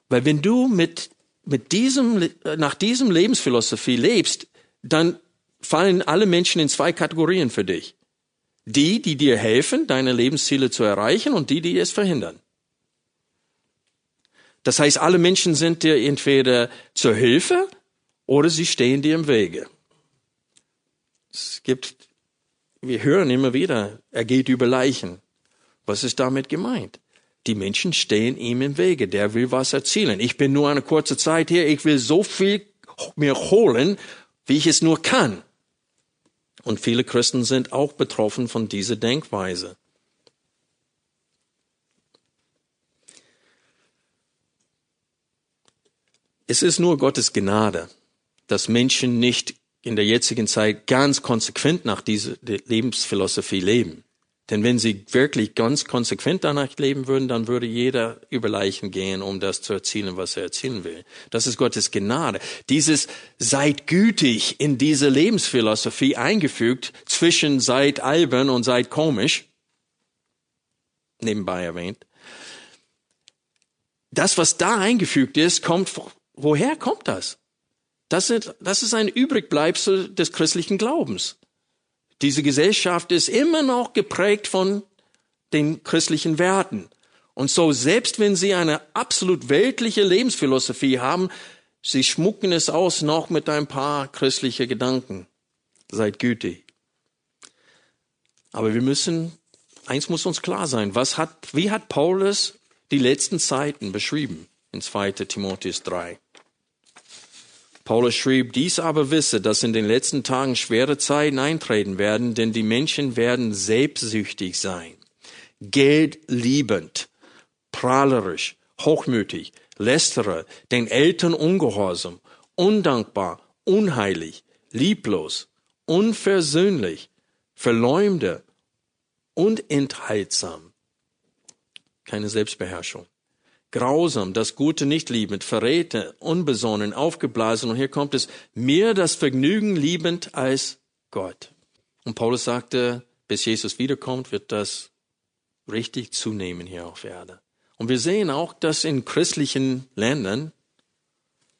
A: Weil wenn du mit, mit diesem, nach diesem Lebensphilosophie lebst, dann fallen alle Menschen in zwei Kategorien für dich. Die, die dir helfen, deine Lebensziele zu erreichen und die, die es verhindern. Das heißt, alle Menschen sind dir entweder zur Hilfe oder sie stehen dir im Wege. Es gibt, wir hören immer wieder, er geht über Leichen. Was ist damit gemeint? Die Menschen stehen ihm im Wege. Der will was erzielen. Ich bin nur eine kurze Zeit hier. Ich will so viel mir holen, wie ich es nur kann. Und viele Christen sind auch betroffen von dieser Denkweise. Es ist nur Gottes Gnade, dass Menschen nicht in der jetzigen Zeit ganz konsequent nach dieser Lebensphilosophie leben. Denn wenn sie wirklich ganz konsequent danach leben würden, dann würde jeder über Leichen gehen, um das zu erzielen, was er erzielen will. Das ist Gottes Gnade. Dieses seid gütig in diese Lebensphilosophie eingefügt zwischen seid albern und seid komisch. Nebenbei erwähnt. Das, was da eingefügt ist, kommt, woher kommt das? Das das ist ein Übrigbleibsel des christlichen Glaubens. Diese Gesellschaft ist immer noch geprägt von den christlichen Werten. Und so, selbst wenn sie eine absolut weltliche Lebensphilosophie haben, sie schmucken es aus noch mit ein paar christliche Gedanken. Seid gütig. Aber wir müssen, eins muss uns klar sein, was hat, wie hat Paulus die letzten Zeiten beschrieben in 2. Timotheus 3? Paulus schrieb, dies aber wisse, dass in den letzten Tagen schwere Zeiten eintreten werden, denn die Menschen werden selbstsüchtig sein, geldliebend, prahlerisch, hochmütig, lästerer, den Eltern ungehorsam, undankbar, unheilig, lieblos, unversöhnlich, verleumder und enthaltsam. Keine Selbstbeherrschung grausam, das Gute nicht liebend, Verräter, unbesonnen, aufgeblasen. Und hier kommt es, mehr das Vergnügen liebend als Gott. Und Paulus sagte, bis Jesus wiederkommt, wird das richtig zunehmen hier auf Erde. Und wir sehen auch, dass in christlichen Ländern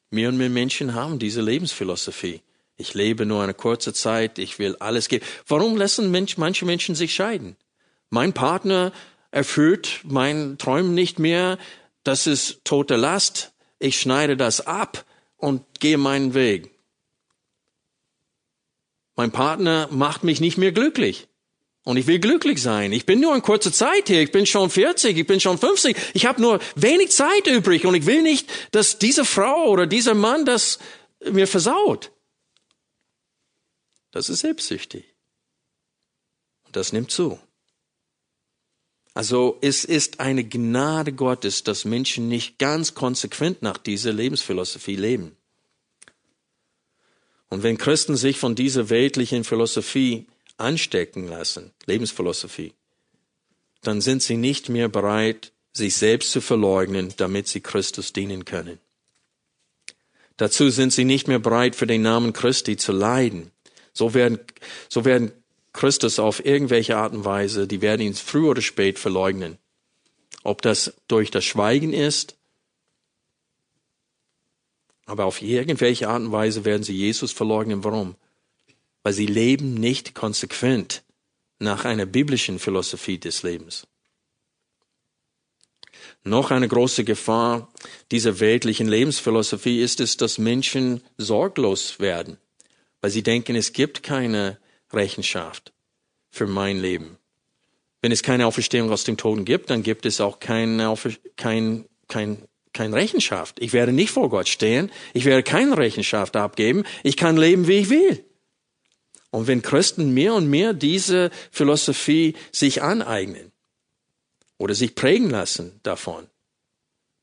A: mehr und mehr Menschen haben diese Lebensphilosophie. Ich lebe nur eine kurze Zeit, ich will alles geben. Warum lassen manche Menschen sich scheiden? Mein Partner erfüllt mein Träumen nicht mehr, das ist tote Last, ich schneide das ab und gehe meinen Weg. Mein Partner macht mich nicht mehr glücklich. Und ich will glücklich sein. Ich bin nur in kurzer Zeit hier. Ich bin schon 40, ich bin schon 50. Ich habe nur wenig Zeit übrig und ich will nicht, dass diese Frau oder dieser Mann das mir versaut. Das ist selbstsüchtig. Und das nimmt zu. Also es ist eine Gnade Gottes, dass Menschen nicht ganz konsequent nach dieser Lebensphilosophie leben. Und wenn Christen sich von dieser weltlichen Philosophie anstecken lassen, Lebensphilosophie, dann sind sie nicht mehr bereit, sich selbst zu verleugnen, damit sie Christus dienen können. Dazu sind sie nicht mehr bereit, für den Namen Christi zu leiden. So werden, so werden Christus auf irgendwelche Art und Weise, die werden ihn früh oder spät verleugnen. Ob das durch das Schweigen ist, aber auf irgendwelche Art und Weise werden sie Jesus verleugnen. Warum? Weil sie leben nicht konsequent nach einer biblischen Philosophie des Lebens. Noch eine große Gefahr dieser weltlichen Lebensphilosophie ist es, dass Menschen sorglos werden, weil sie denken, es gibt keine Rechenschaft für mein Leben. Wenn es keine Auferstehung aus dem Toten gibt, dann gibt es auch keine, kein, kein, kein Rechenschaft. Ich werde nicht vor Gott stehen. Ich werde keine Rechenschaft abgeben. Ich kann leben, wie ich will. Und wenn Christen mehr und mehr diese Philosophie sich aneignen oder sich prägen lassen davon,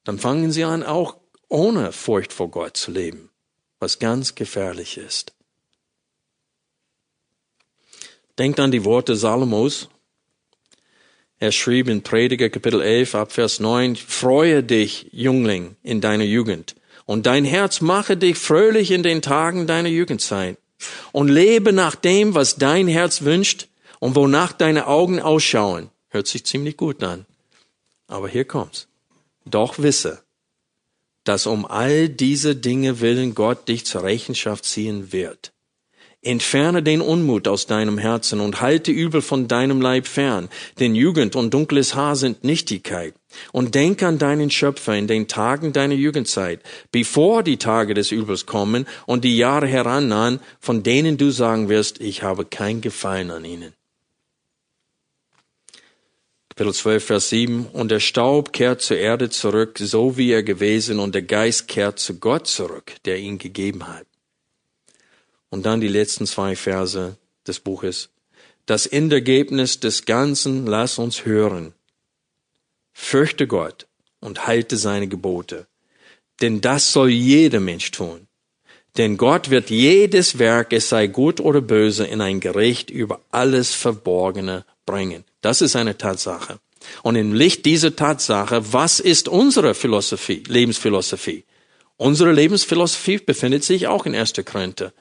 A: dann fangen sie an, auch ohne Furcht vor Gott zu leben, was ganz gefährlich ist. Denkt an die Worte Salomos. Er schrieb in Prediger Kapitel 11 ab Vers 9, Freue dich, Jüngling, in deiner Jugend, und dein Herz mache dich fröhlich in den Tagen deiner Jugendzeit, und lebe nach dem, was dein Herz wünscht und wonach deine Augen ausschauen. Hört sich ziemlich gut an. Aber hier kommt's. Doch wisse, dass um all diese Dinge willen Gott dich zur Rechenschaft ziehen wird. Entferne den Unmut aus deinem Herzen und halte Übel von deinem Leib fern, denn Jugend und dunkles Haar sind Nichtigkeit. Und denk an deinen Schöpfer in den Tagen deiner Jugendzeit, bevor die Tage des Übels kommen und die Jahre herannahen, von denen du sagen wirst, ich habe kein Gefallen an ihnen. Kapitel 12, Vers 7. Und der Staub kehrt zur Erde zurück, so wie er gewesen, und der Geist kehrt zu Gott zurück, der ihn gegeben hat. Und dann die letzten zwei Verse des Buches. Das Endergebnis des Ganzen lass uns hören. Fürchte Gott und halte seine Gebote. Denn das soll jeder Mensch tun. Denn Gott wird jedes Werk, es sei gut oder böse, in ein Gericht über alles Verborgene bringen. Das ist eine Tatsache. Und im Licht dieser Tatsache, was ist unsere Philosophie, Lebensphilosophie? Unsere Lebensphilosophie befindet sich auch in 1. Korinther.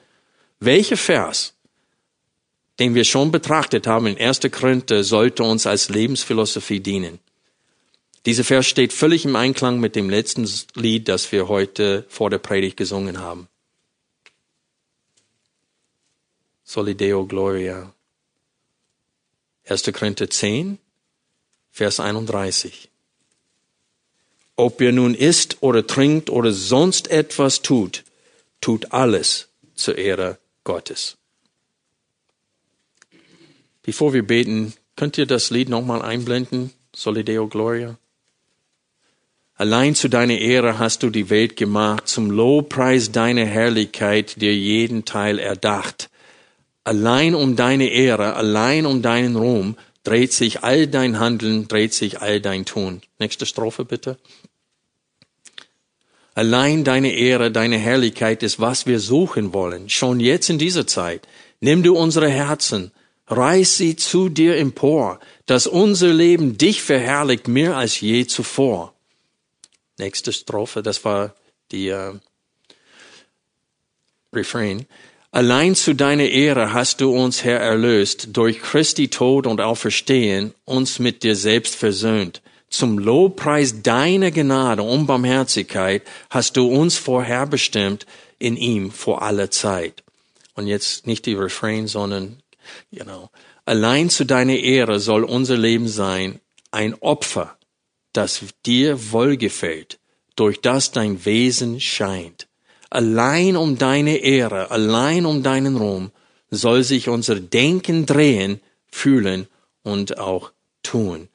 A: Welcher Vers, den wir schon betrachtet haben in 1. Korinther, sollte uns als Lebensphilosophie dienen? Dieser Vers steht völlig im Einklang mit dem letzten Lied, das wir heute vor der Predigt gesungen haben. Solideo Gloria. 1. Korinther 10, Vers 31. Ob ihr nun isst oder trinkt oder sonst etwas tut, tut alles zur Ehre Gottes. Bevor wir beten, könnt ihr das Lied nochmal einblenden? Solideo Gloria. Allein zu deiner Ehre hast du die Welt gemacht, zum Lobpreis deiner Herrlichkeit dir jeden Teil erdacht. Allein um deine Ehre, allein um deinen Ruhm dreht sich all dein Handeln, dreht sich all dein Tun. Nächste Strophe bitte. Allein deine Ehre, deine Herrlichkeit ist, was wir suchen wollen, schon jetzt in dieser Zeit. Nimm du unsere Herzen, reiß sie zu dir empor, dass unser Leben dich verherrlicht mehr als je zuvor. Nächste Strophe, das war die äh, Refrain. Allein zu deiner Ehre hast du uns, Herr, erlöst, durch Christi Tod und Auferstehen uns mit dir selbst versöhnt. Zum Lobpreis deiner Gnade und Barmherzigkeit hast du uns vorherbestimmt in ihm vor aller Zeit. Und jetzt nicht die Refrain, sondern, you know, allein zu deiner Ehre soll unser Leben sein, ein Opfer, das dir wohlgefällt, durch das dein Wesen scheint allein um deine Ehre, allein um deinen Ruhm, soll sich unser Denken drehen, fühlen und auch tun.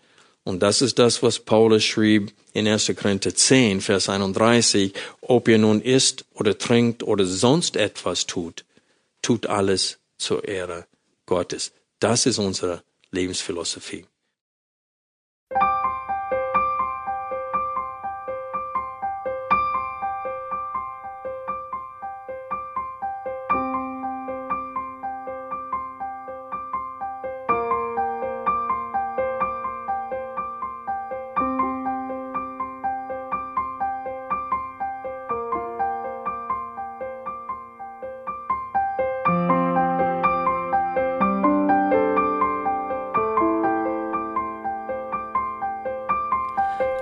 A: Und das ist das, was Paulus schrieb in 1. Korinther 10, Vers 31, ob ihr nun isst oder trinkt oder sonst etwas tut, tut alles zur Ehre Gottes. Das ist unsere Lebensphilosophie.